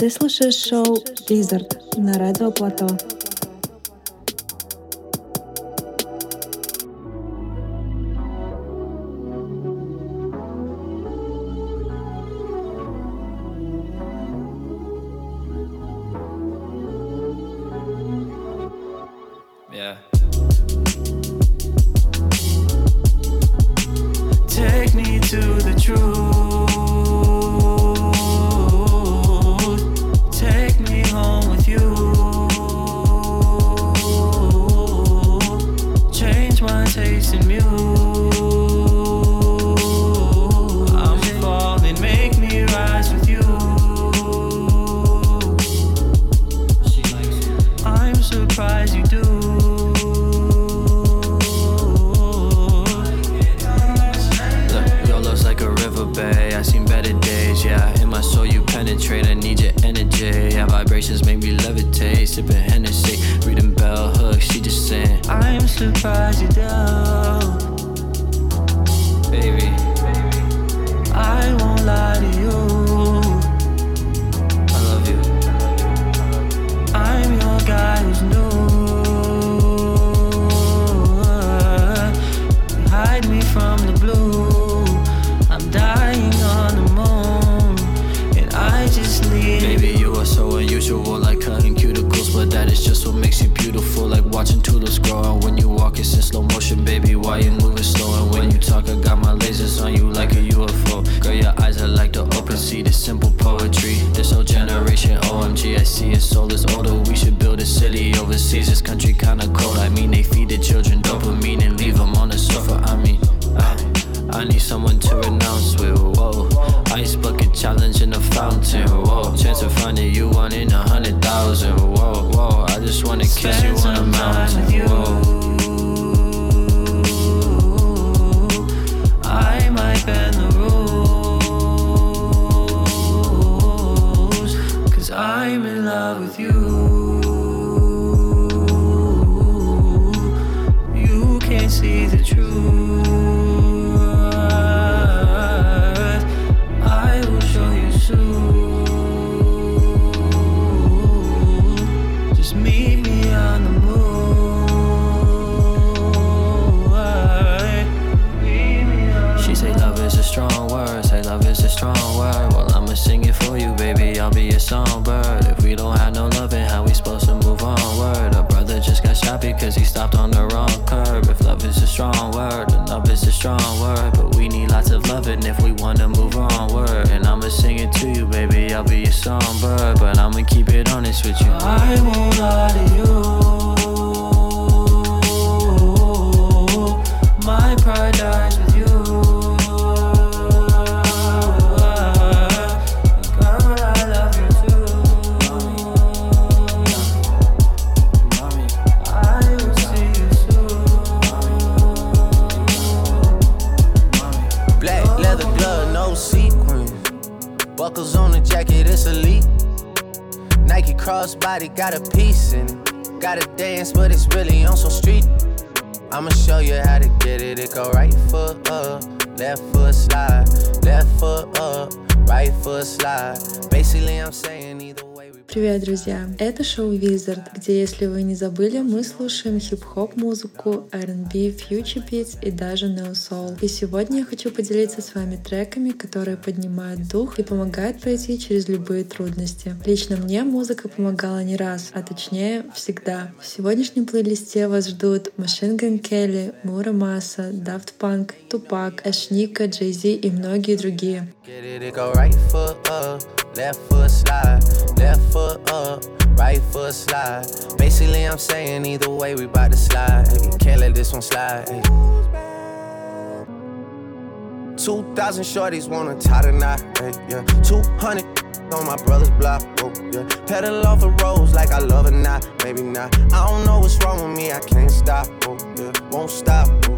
Ты слушаешь шоу Blizzard на Радио Плато. me from the blue. I'm dying on the moon, and I just need. Baby, you are so unusual, I couldn't just what makes you beautiful, like watching tulips grow. And when you walk, it's in slow motion, baby. Why you moving slow? And when you talk, I got my lasers on you like a UFO. Girl, your eyes are like the open sea, the simple poetry. This whole generation, OMG, I see it. Soul is older. We should build a city overseas. This country kinda cold. I mean, they feed the children dopamine and leave them on the sofa. I mean, I I need someone to renounce with. Whoa, ice bucket challenge in a fountain. Whoa, chance of finding you one in a hundred thousand. Whoa, whoa, I just wanna kiss you on a mountain. Whoa, I might bend the rules, cause I'm in love with you. You can't see the truth. Crossbody друзья! Это шоу Wizard, где, если вы не забыли, мы слушаем хип-хоп музыку, R&B, future beats и даже neo soul. И сегодня я хочу поделиться с вами треками, которые поднимают дух и помогают пройти через любые трудности. Лично мне музыка помогала не раз, а точнее всегда. В сегодняшнем плейлисте вас ждут Machine Gun Kelly, Мура Маса, Daft Punk, Тупак, Эшника, Джей Зи и многие другие. Get it, it go right foot up, left foot slide, left foot up, right foot slide. Basically, I'm saying either way, we bout to slide. Can't let this one slide. Hey. 2,000 shorties wanna tie the knot, yeah. 200 on my brother's block, oh, yeah. Pedal off the roads like I love it, not, maybe not. I don't know what's wrong with me, I can't stop, oh, yeah. Won't stop, oh,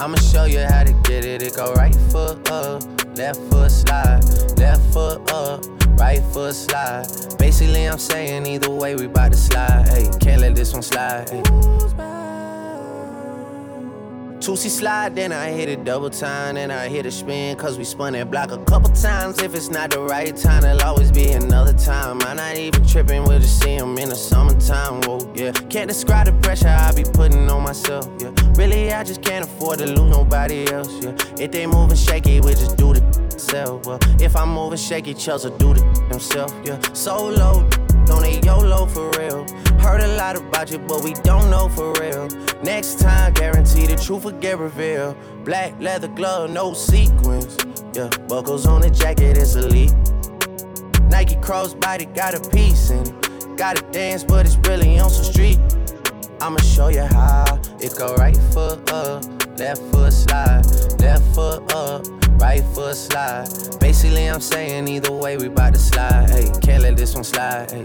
I'ma show you how to get it. It go right foot up, left foot slide, left foot up, right foot slide. Basically, I'm saying either way, we bout to slide. Hey, can't let this one slide. Hey. Two-C slide, then I hit it double time, then I hit a spin, cause we spun that block a couple times. If it's not the right time, it'll always be another time. I'm not even tripping, we'll just see them in the summertime, whoa, yeah. Can't describe the pressure I be putting on myself, yeah. Really, I just can't afford to lose nobody else, yeah. If they moving shaky, we just do the self, well. If I'm moving shaky, Chelsea do the himself, yeah. Solo, on a YOLO for real. Heard a lot about you, but we don't know for real. Next time, guarantee the truth will get revealed. Black leather glove, no sequins. Yeah, buckles on the jacket, it's elite. Nike crossbody got a piece in it. Gotta dance, but it's really on some street. I'ma show you how it go right foot up, left foot slide, left foot up, right foot slide. Basically, I'm saying either way, we bout to slide. Hey, can't let this one slide. Hey.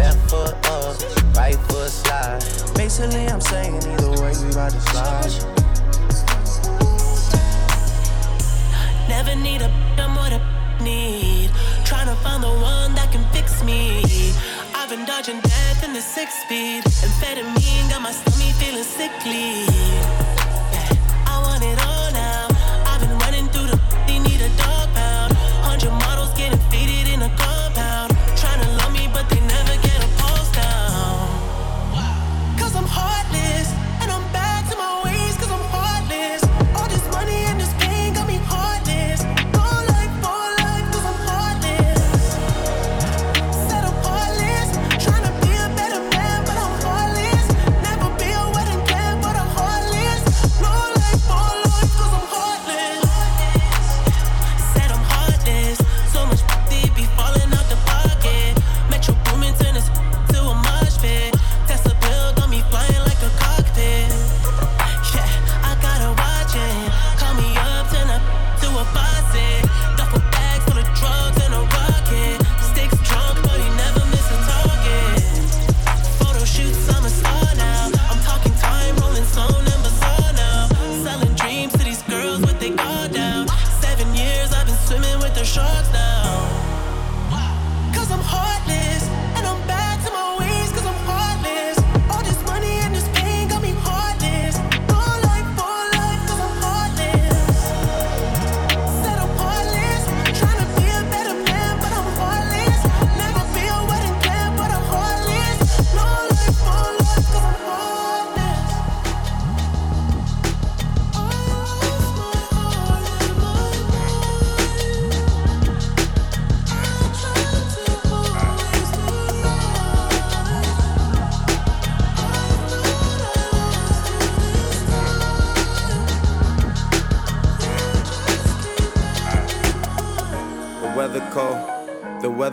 left foot up right foot slide. Basically, I'm saying either way, we ride to slide. Never need a I'm what a need. Trying to find the one that can fix me. I've been dodging death in the six speed. Amphetamine got my stomach feeling sickly. Yeah, I want it all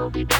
will be back.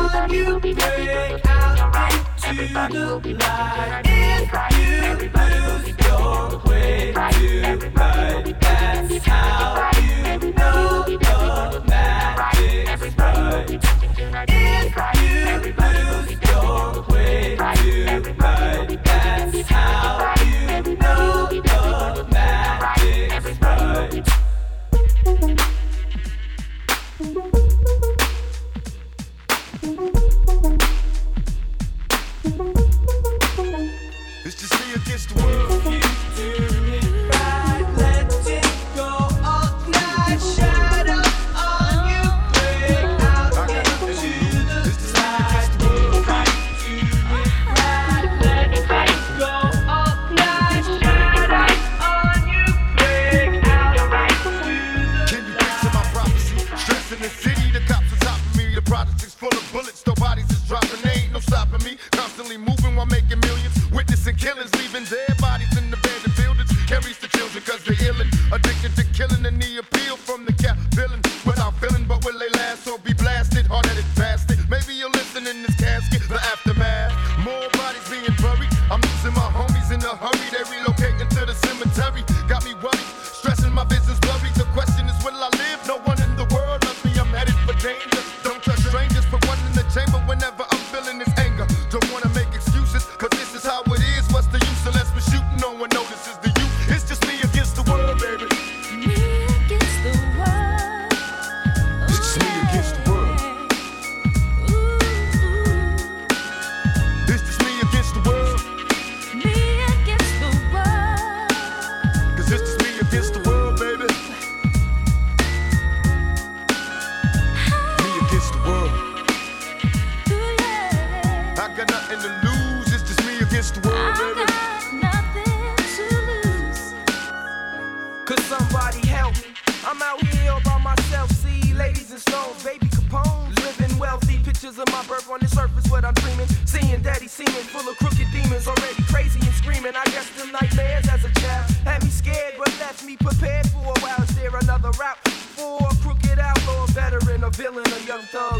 Could you break out into the light if you lose your way tonight? That's how you know the magic's right. If you lose your way tonight, that's how you know the magic's right. It's just me against the world. Young thug?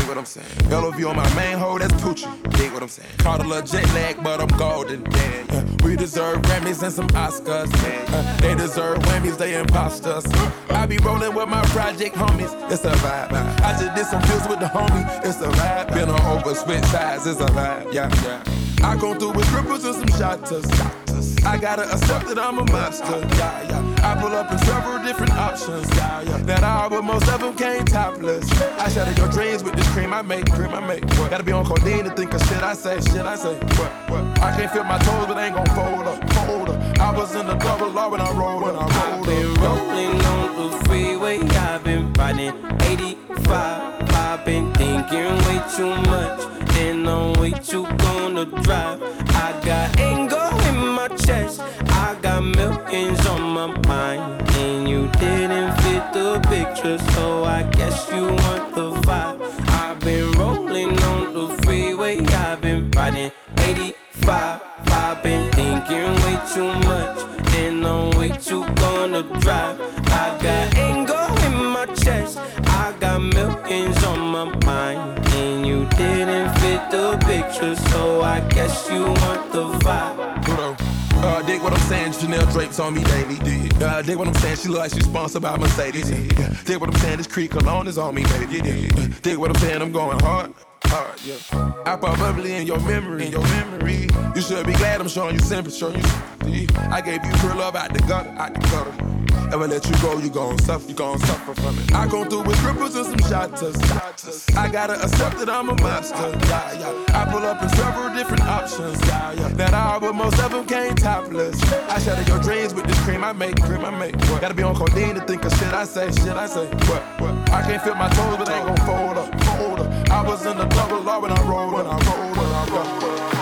What I'm saying. LOV on my main hole, that's Poochie. Dig what I'm saying. Caught a little jet lag, but I'm golden. Yeah, yeah. We deserve Grammys and some Oscars. Uh, they deserve Whammies, they imposters. I be rolling with my project homies. It's a vibe. I just did some deals with the homie. It's a vibe. Been on over switch sides. It's a vibe. Yeah, yeah. I come through with ripples and some shotters. I gotta accept that I'm a monster. Yeah, yeah. I pull up in several different options. Yeah, yeah. That all, but most of them came topless. I shatter your dreams with this cream I make, cream I make. What? Gotta be on codeine to think of shit I say, shit I say. What? What? I can't feel my toes, but I ain't gon' fold up, fold up. I was in the double law when I rolled, when I I've rolled been up. rolling on the freeway, I've been riding 85. I've been thinking way too much, and I'm way too gonna drive. I got anger in my chest, I got millions on my mind, and you didn't fit the picture, so I guess you want the vibe. Guess you want the vibe. Uh, dig what I'm saying, Chanel drapes on me daily. Uh, dig what I'm saying, she look like she's sponsored by Mercedes. Yeah. Dig what I'm saying, this Creek cologne is on me, baby. Yeah. Dig what I'm saying, I'm going hard. Yeah. I pop bubbly in your memory, in your memory. You should be glad I'm showing you sympathy, showing you sympathy. I gave you pure love out the gutter, out the gutter. Ever let you go, you gon' suffer, you gon' suffer from it. I come through with cripples and some shotters. I gotta accept that I'm a monster. Yeah, yeah. I pull up in several different options. Yeah, yeah. That all, but most of them came topless. I shatter your dreams with this cream I make, cream I make. What? Gotta be on codeine to think of shit I say, shit I say. What? What? I can't feel my toes, but they ain't gon' fold up, fold up. I was in the double law when I rolled, when I rolled, when I rolled. Yeah.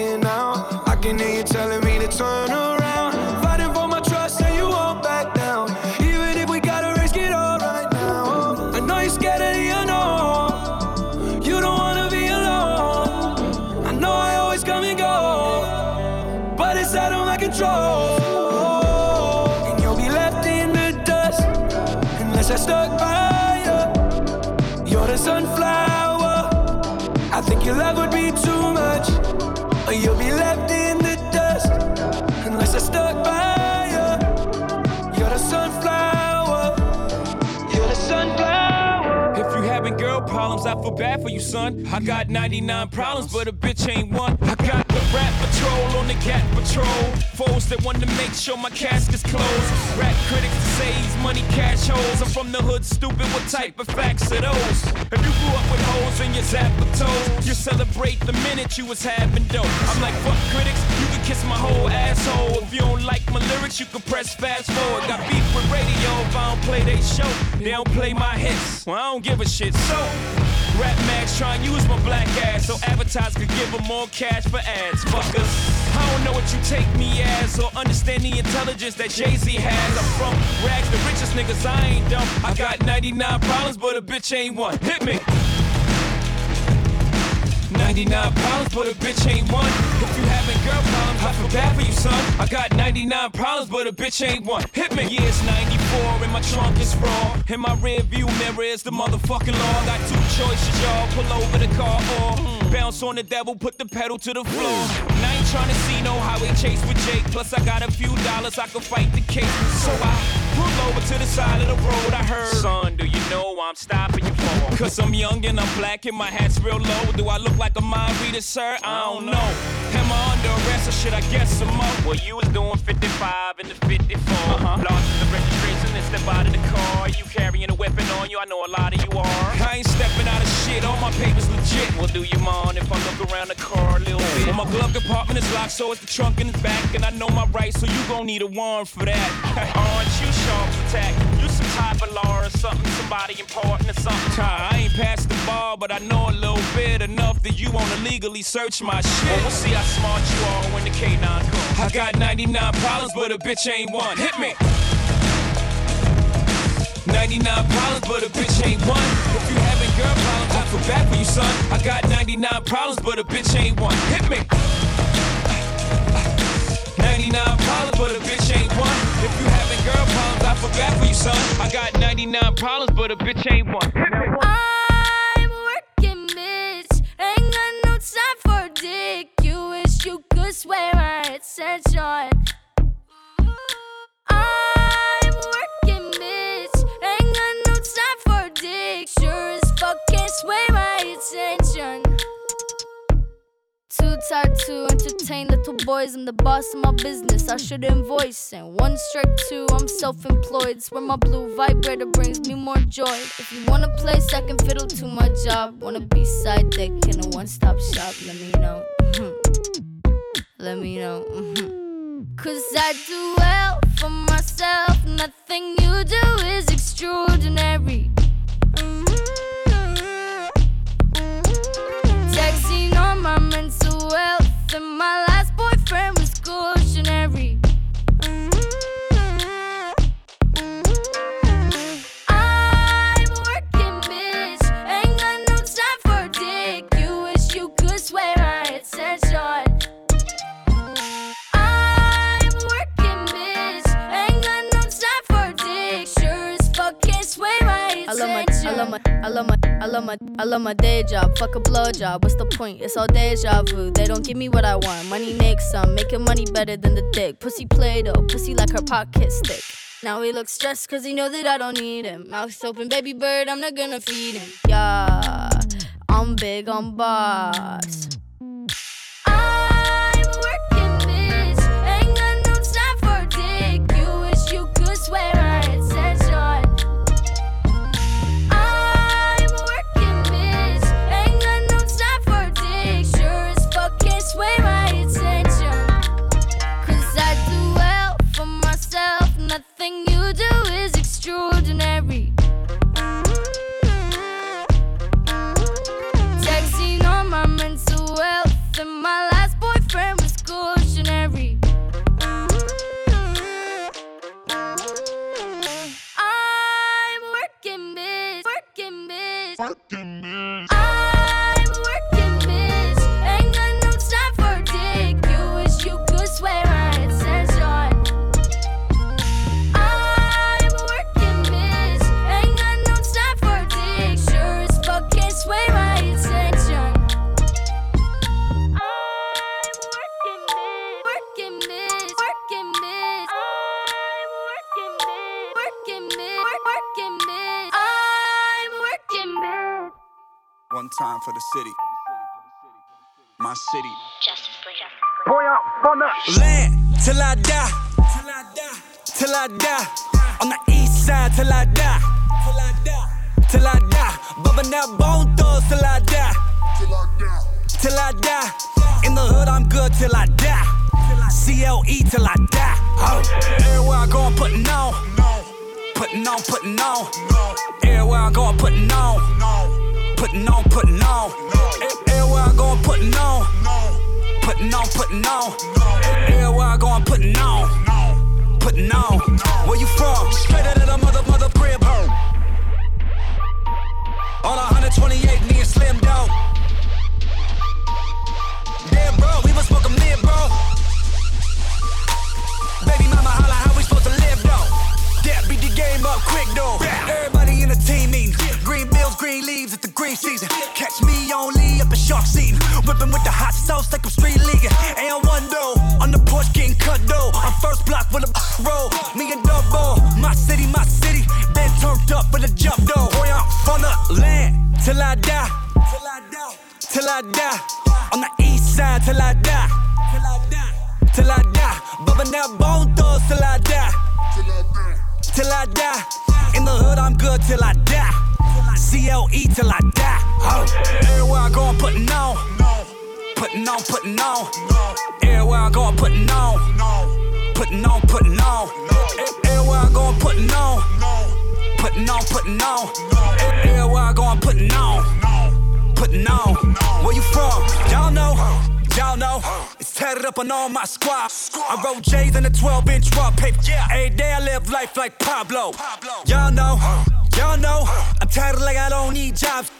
I'm bad for you, son. I got 99 problems, but a bitch ain't one. I got the rap patrol on the cat patrol. Foes that want to make sure my casket's closed. Rap critics to say he's money cash holes. I'm from the hood, stupid. What type of facts are those? If you grew up with holes in your zapper toes, you celebrate the minute you was having dope. I'm like, fuck critics, you can kiss my whole asshole. If you don't like my lyrics, you can press fast forward. Got beef with radio if I don't play they show. They don't play my hits. Well, I don't give a shit. So, Rap Max try to use my black ass so advertisers could give them more cash for ads. Fuckers, I don't know what you take me as or understand the intelligence that Jay Z has. I'm from rags, the richest niggas. I ain't dumb. I got 99 problems, but a bitch ain't one. Hit me. 99 problems, but a bitch ain't one. If you having girl problems, I feel bad for you, son. I got 99 problems, but a bitch ain't one. Hit me. Yeah, it's 94 and my trunk is raw. In my rear view mirror is the motherfucking law. Got two choices, y'all. Pull over the car or bounce on the devil, put the pedal to the floor. Trying to see no highway chase with Jake. Plus, I got a few dollars, I can fight the case. So I pull over to the side of the road. I heard, son, do you know why I'm stopping you for? Cause I'm young and I'm black and my hat's real low. Do I look like a mind reader, sir? I don't know. Am I under arrest or should I guess some more? Well, you was doing 55 and the 54. Uh-huh. Lost the registration step out of the car. You carrying a weapon on you? I know a lot of you are. I ain't stepping out of shit. All my papers legit. Well, do you mind if I look around the car a little bit? Well, my glove compartment is locked, so it's the trunk in the back. And I know my rights, so you gon' need a warrant for that. Aren't you sharp attack? You some type of law or something, somebody important or something. I ain't past the bar, but I know a little bit enough that you wanna legally search my shit. Well, we'll see how smart you are when the K9 comes. I got 99 problems, but a bitch ain't one. Hit me. 99 problems, but a bitch ain't one. If you having girl problems, I feel bad for you, son. I got 99 problems, but a bitch ain't one. Hit me. 99 problems, but a bitch ain't one. If you having girl problems, I feel bad for you, son. I got 99 problems, but a bitch ain't one. Hit me. I'm working, bitch. Ain't got no time for dick. You wish you could swear my attention. I'm Too tired to entertain little boys. I'm the boss of my business. I should invoice. And one strike two, I'm self employed. Swear my blue vibrator brings me more joy. If you wanna play second fiddle to my job, wanna be side dick in a one stop shop, let me know. Let me know. Cause I do well for myself. Nothing you do is extraordinary. I love my, I love my, I love my day job. Fuck a blow job. What's the point? It's all deja vu. They don't give me what I want. Money makes some, making money better than the dick. Pussy play doh, pussy like her pocket stick. Now he looks stressed cause he know that I don't need him. Mouth open, baby bird, I'm not gonna feed him. Yeah, I'm big on boss. One time for the city. My city. Land till I die. Till I die. Till I die. On the east side till I die. Till I die. Till I die. Bumping that bone thugs till I die. Till I die. Till I die. In the hood, I'm good till I die. CLE till I die. Oh. Everywhere I go, I'm putting on. Putting on, putting on. Everywhere I go, I'm putting on. Putting on, putting on. Everywhere I go, I'm putting on. Putting on, putting on. Everywhere I go, I'm putting on. Putting on. Where you from? Straight out of the mother, mother crib. On 128, me and Slim Dog. Damn, bro, we was smoking mid, bro. Baby mama holla, how we supposed to live, though? Yeah, beat the game up quick, though. Everybody Green leaves, at the green season. Catch me on Lee up in shark season. Whipping with the hot sauce like I'm street leaguing. And one though, on the porch getting cut though. I'm first block with a roll. Me and double, my city, my city. Been turned up with a jump though. Boy, I'm on the land till I die. Till I die. Till I die. On the east side till I die. Till I die. Till I die. Bumping that bone thugs till I die. Till I die. In the hood, I'm good till I die. CLE till I die. Oh. Everywhere I go, I'm putting on. Putting on, putting on. Everywhere I go, I'm putting on. Putting on, putting on. Everywhere I go, I'm putting on. Putting on, putting on. Everywhere I go, I'm putting on. Putting on. Where you from? Y'all know. Y'all know. It's tatted up on all my squad. I wrote J's in a 12 inch raw paper. Every day I live life like Pablo. Y'all know. Y'all know. I'm tired like I don't need jobs.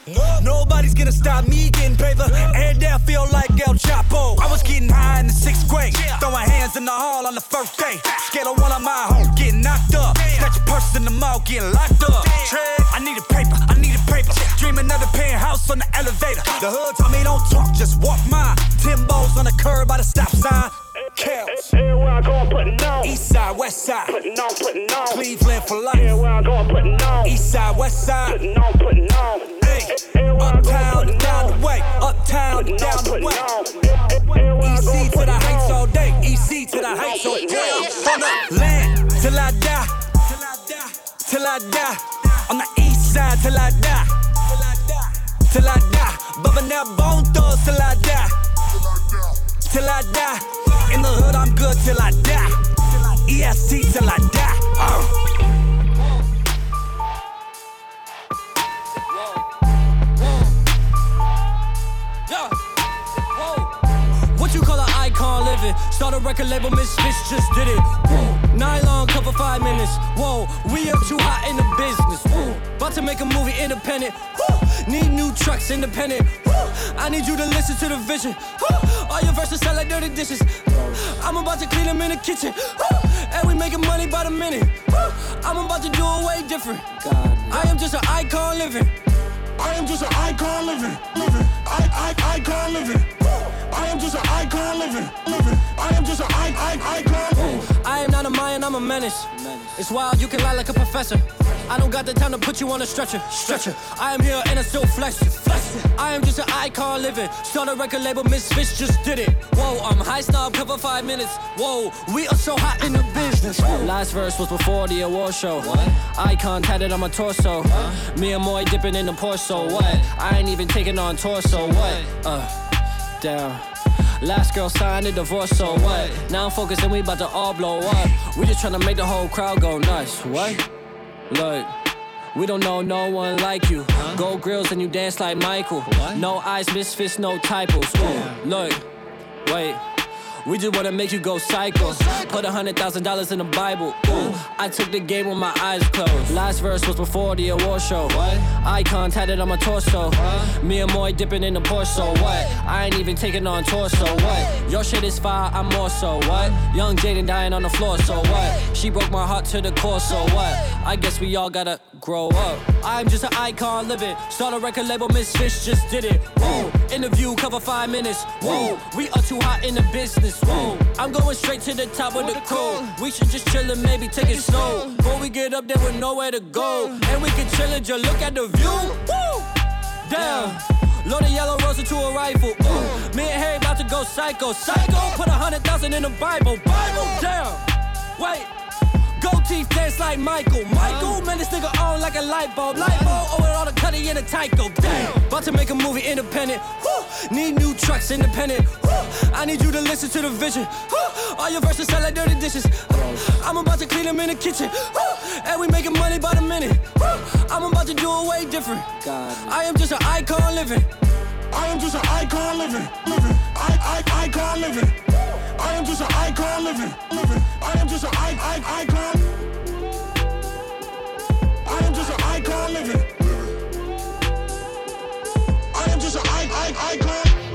Nobody's gonna stop me getting paper. And I feel like El Chapo. I was getting high in the sixth grade. Throwing hands in the hall on the first day. Scared of one of my hoes getting knocked up. Snatch a purse in the mall getting locked up. I needed paper. I needed paper. Dream another penthouse on the elevator. The hood told me don't talk, just walk mine. Timbos on the curb by the stop sign. Kells. Everywhere I go, I'm putting on. East side, west side. Putting on, putting on. Cleveland for life. Everywhere I go, I'm putting on. East side, west side. Putting on, putting on. Hey, uptown, down the way. Uptown, down the way. EC to the heights all day. EC to the heights all day. On the land till I die. Till I die. Till I die. On the east side till I die. Till I die. Till I die. Bumping that bone thugs till I die. Till I die. In the hood, I'm good till I die. EST till I die. Uh. Yeah. Whoa. What you call an icon living? Start a record label, Misfits just did it. Whoa. Nylon cover five minutes. Whoa, we up too hot in the business. Whoa. About to make a movie independent. Whoa. Need new trucks independent. Whoa. I need you to listen to the vision. Whoa. All your verses sound like dirty dishes. I'm about to clean them in the kitchen. Whoa. And we making money by the minute. Whoa. I'm about to do it way different. I am just an icon living. I am just an icon living, living. I, I, icon living. I am just an icon living, living. I am just an I, I, icon. I am not a Mayan, I'm a menace. It's wild, you can lie like a professor. I don't got the time to put you on a stretcher, stretcher. I am here and I still flesh, flesh. I am just an icon living. Start a record label, Misfits just did it. Whoa, I'm high snob, cover five minutes. Whoa, we are so hot in the business. Last verse was before the award show. What? Icon tatted on my torso. Me and Moy dipping in the Porsche. What? I ain't even taking on torso. What? Uh, down. Last girl signed a divorce, so what? Now I'm focusing, we about to all blow up. We just tryna make the whole crowd go nuts. What? Look. We don't know no one like you. Gold grills and you dance like Michael. No eyes, misfits, no typos. Ooh, look, wait. We just wanna make you go psycho. Put a hundred thousand dollars in the Bible. Ooh, I took the game with my eyes closed. Last verse was before the award show. What? Icon tatted on my torso. Me and Moy dipping in the Porsche. What? I ain't even taking on torso. What? Your shit is fire, I'm more so. What? Young Jaden dying on the floor. So what? She broke my heart to the core. So what? I guess we all gotta grow up. I'm just an icon living. Start a record label, Misfits just did it. Whoa. Interview cover five minutes. Whoa. We are too hot in the business. Whoa. I'm going straight to the top of the code. We should just chill and maybe take it slow. Before we get up there with nowhere to go. And we can chill and just look at the view. Woo! Damn. Load a yellow rose into a rifle. Ooh. Me and Harry about to go psycho. Psycho. Put a hundred thousand in the Bible. Bible. Damn. Wait. Teeth dance like Michael. Michael, man, this nigga on like a light bulb. Light bulb, oh, with all the cutty in a Tyco. Damn. About to make a movie independent. Woo. Need new trucks independent. Woo. I need you to listen to the vision. Woo. All your verses sound like dirty dishes. I'm about to clean them in the kitchen. And we making money by the minute. I'm about to do it way different. God. I am just an icon living. I am just an icon living, living. I, I, icon living. I am just an icon living, living. I am just an I, I, icon.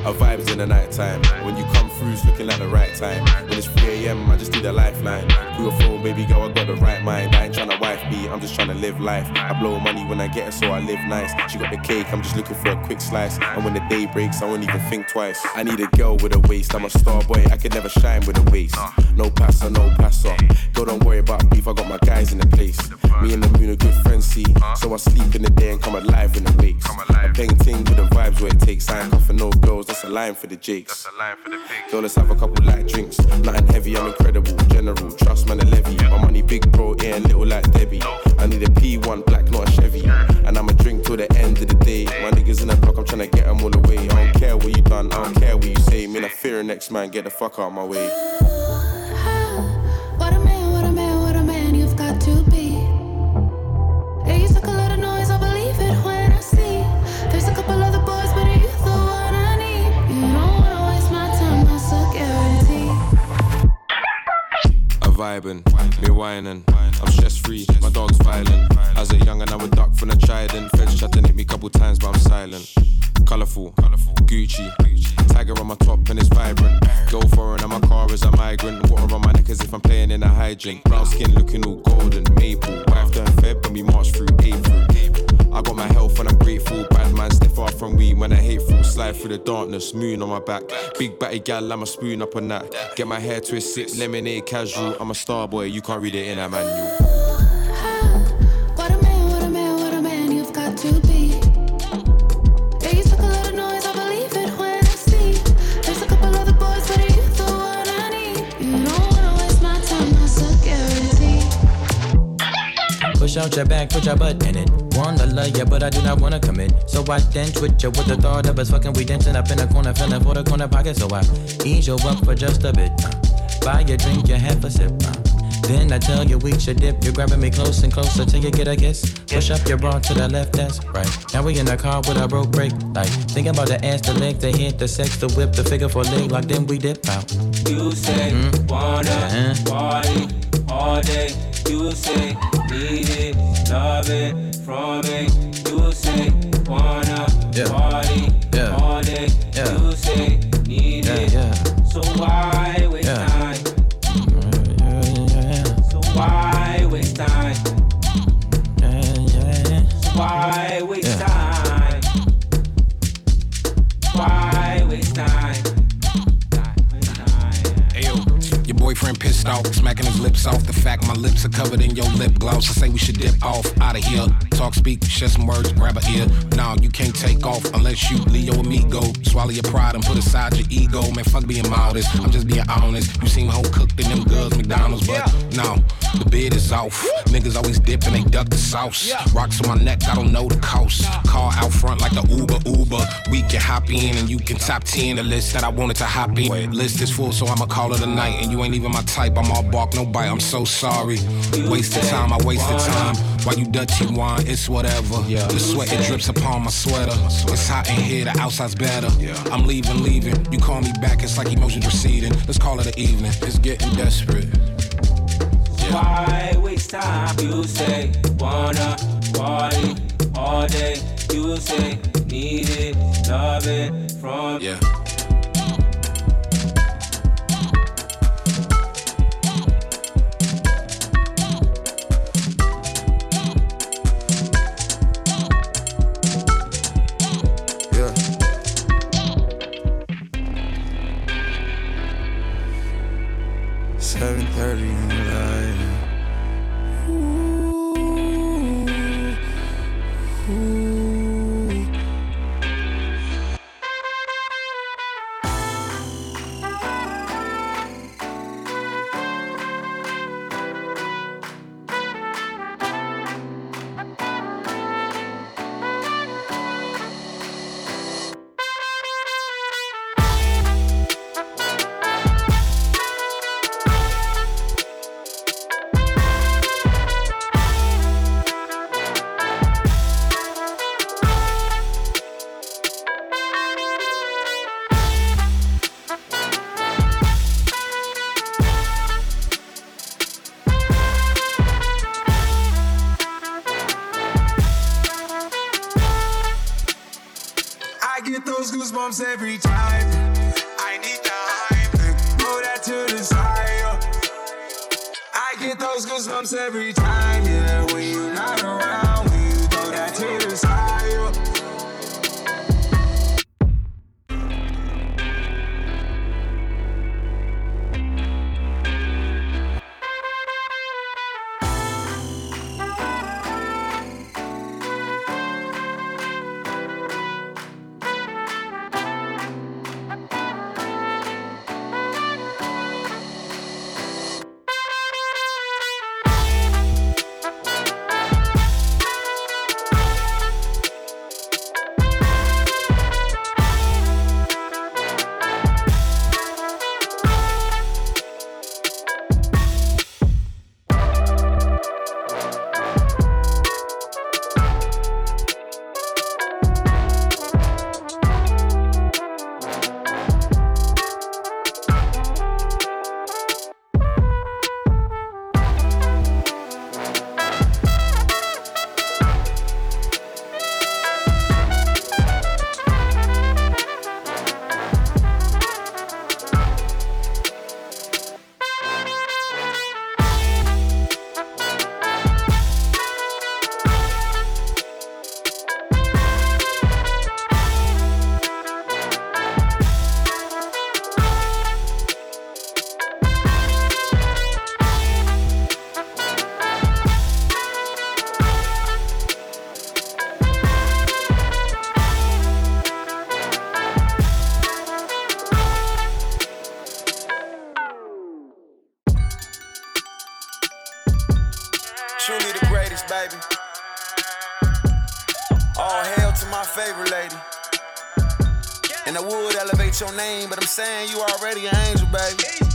Our vibes in the night time. When you come through, it's looking like the right time. When it's 3 a.m., I just need a lifeline. Through a phone, baby girl, I got the right mind. I ain't tryna wife beat, I'm just tryna live life. I blow money when I get it, so I live nice. She got the cake, I'm just looking for a quick slice. And when the day breaks, I won't even think twice. I need a girl with a waist, I'm a star boy, I could never shine with a waist. No passer, no passer. Girl, don't worry about beef, I got my guys in the place. Me and the moon are good friends, see. So I sleep in the day and come alive in the wakes. A painting with the vibes where it takes. I ain't cuffing no girls, that's a line for the jakes. Girl, let's have a couple light drinks. Nothing heavy, I'm incredible. General, trust man, a levy. My money big, bro, ain't little like Debbie. I need a P1 black, not a Chevy. And I'ma drink till the end of the day. My niggas in the block, I'm tryna get them all away. I don't care what you done, I don't care what you say. Me, I fear the next man, get the fuck out of my way. Vibing, me whining. I'm stress free, my dog's violent. As a young and I would duck from the trident. Feds chatting at me couple times, but I'm silent. Colourful, Gucci. Tiger on my top and it's vibrant. Go foreign and my car is a migrant. Water on my neck as if I'm playing in a hydrant. Brown skin looking all golden, maple. Wife done Feb and we march through April. Slide through the darkness, moon on my back. Big batty gal, I'm a spoon up on that. Get my hair twisted, lemonade casual. I'm a star boy, you can't read it in a manual. What a man, what a man, what a man you've got to be. Yeah, you suck a lot of noise, I believe it when I see. There's a couple other boys, but are the one I need? You don't wanna waste my time, that's a guarantee. Push out your back, put your butt in it. Wanna love ya, but I do not wanna commit. So I then twitch ya with the thought of us fucking. We dancing up in the corner, feeling for the corner pocket. So I ease you up for just a bit. uh. Buy your drink, you have a sip. uh. Then I tell you we should dip. You're grabbing me close and closer till you get a kiss. Push up your bra to the left, that's right. Now we in the car with a broke brake light. Thinking about the ass, the leg, the hit, the sex, the whip, the figure for leg lock. Then we dip out. You say wanna Uh-huh. party all day. You say need it, Love it, from me. you say, wanna yeah. party yeah. all day. Yeah. You say, need yeah, it. Yeah. So why waste yeah. time? So why waste time? So why waste time? Why waste time? boyfriend pissed off, smacking his lips off the fact my lips are covered in your lip gloss. I say we should dip off out of here. Talk, speak, share some words, grab a ear. Nah, you can't take off unless you Leo or me go. Swallow your pride and put aside your ego. Man, fuck being modest. I'm just being honest. You seem whole cooked in them girls, McDonald's, but no, the bid is off. Niggas always dip and they duck the sauce. Rocks on my neck, I don't know the cost. Car out front like the Uber Uber. We can hop in and you can top 10 the list that I wanted to hop in. List is full, so I'ma call it a night. And you ain't even my type. I'm all bark, no bite. I'm so sorry. Wasted time, I wasted time. Why you dirty wine, it's whatever. Yeah. The sweat it drips upon my sweater. It's hot in here, the outside's better. Yeah. I'm leaving, leaving. You call me back, it's like emotions receding. Let's call it an evening. It's getting desperate. Why waste time? You say wanna party all day. You say need it, love it from yeah. Yeah.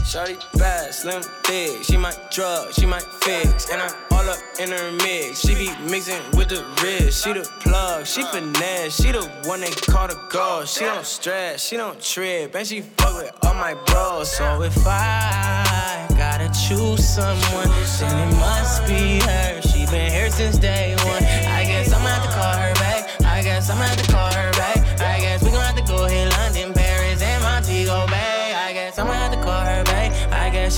Shorty bad, slim, thick. She might drug, she might fix. And I'm all up in her mix. She be mixing with the wrist. She the plug, she finesse. She the one they call the girl. She don't stress, she don't trip. And she fuck with all my bros. So if I gotta choose someone, then it must be her. She been here since day one. I guess I'ma have to call her back. I guess I'ma have to call her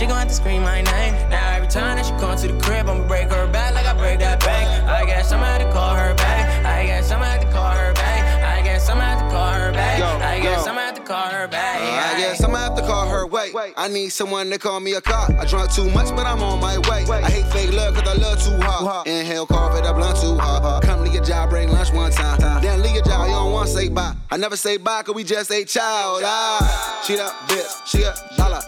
she gon' have to scream my name. Now every time that she come to the crib, I'ma break her back like I break that bank. I guess I'ma have to call her back. I guess I'ma have to call her back. I guess I'ma have to call her back. Yo, I guess have to call her back. I guess I'ma have to call her wait. I need someone to call me a cop. I drunk too much, but I'm on my way. I hate fake love cause I love too hard. Inhale, cough it up, blunt too hard. Come to your job, bring lunch one time. Then leave your job, you don't wanna say bye. I never say bye cause we just ate child. Ah, she that bitch, she a dollar,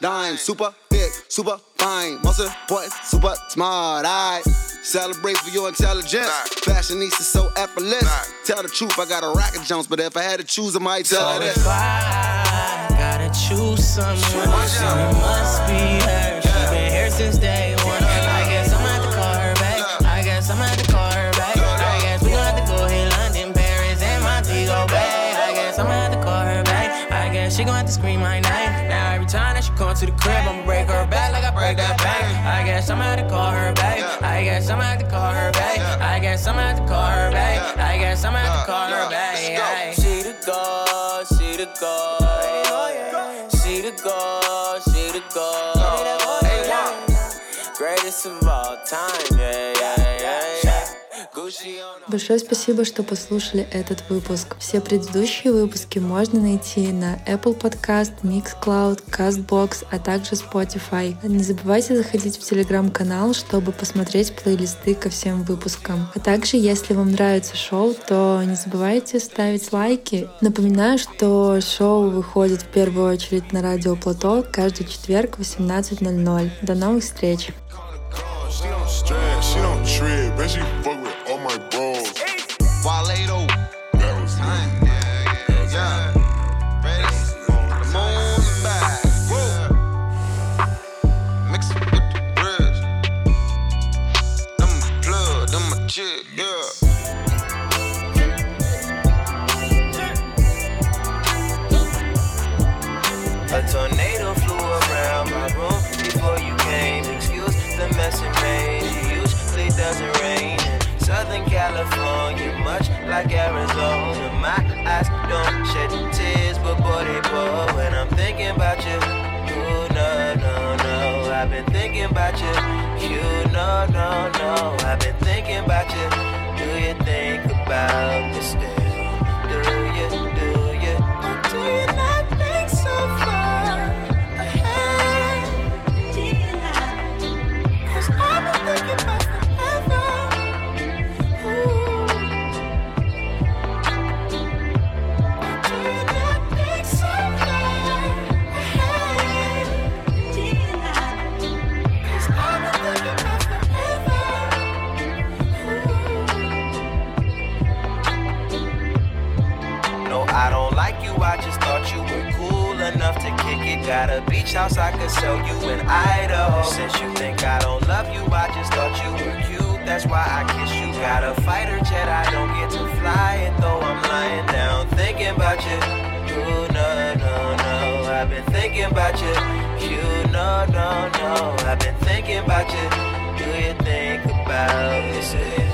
dime. Super big, super fine. Most important, super smart. I celebrate for your intelligence. Fashionista so effortless. Tell the truth, I got a racket Jones, but if I had to choose, I might tell her So this. if I gotta choose someone, it must be her. She been here since day one. I guess I'ma have to call her back. I guess I'ma have to call her back. I guess we gon' have to go hit London, Paris, and Montego Bay. I guess I'ma have to call her back. I guess she gon' have to scream my name. Come to the crib, I'ma break her back like I break that back. I guess I'ma have to call her back. I guess I'ma have to call her back. I guess I'ma have to call her back. I guess I'ma have to call her back. She the god, she the god. She the god, she the god. Greatest of all time, yeah, yeah, yeah, yeah. Gucci on Большое спасибо, что послушали этот выпуск. Все предыдущие выпуски можно найти на Apple Podcast, Mixcloud, CastBox, а также Spotify. Не забывайте заходить в телеграм-канал, чтобы посмотреть плейлисты ко всем выпускам. А также, если вам нравится шоу, то не забывайте ставить лайки. Напоминаю, что шоу выходит в первую очередь на Радио Плато каждый четверг в 18.00. До новых встреч! She don't stress, she don't trip, bet she fuck with all my bros. Wale. That was me. Yeah. Ready? The moon is back. Mix it with the bridge. Them my plug, them my chick, yeah. A tornado flew around my room before you came. Excuse the mess it made. It usually doesn't rain in California, much like Arizona. My eyes don't shed tears, but boy they pour when I'm thinking about you. Ooh, no, no, no. I've been thinking about you. You, no, no, no. I've been thinking about you. Do you think about me still? Got a beach house I could sell you in Idaho. Since you think I don't love you, I just thought you were cute. That's why I kiss you. Got a fighter jet, I don't get to fly it though. I'm lying down thinking about you. No, no, no. I've been thinking about you. You, no, no, no. I've been thinking about you. Do you think about this?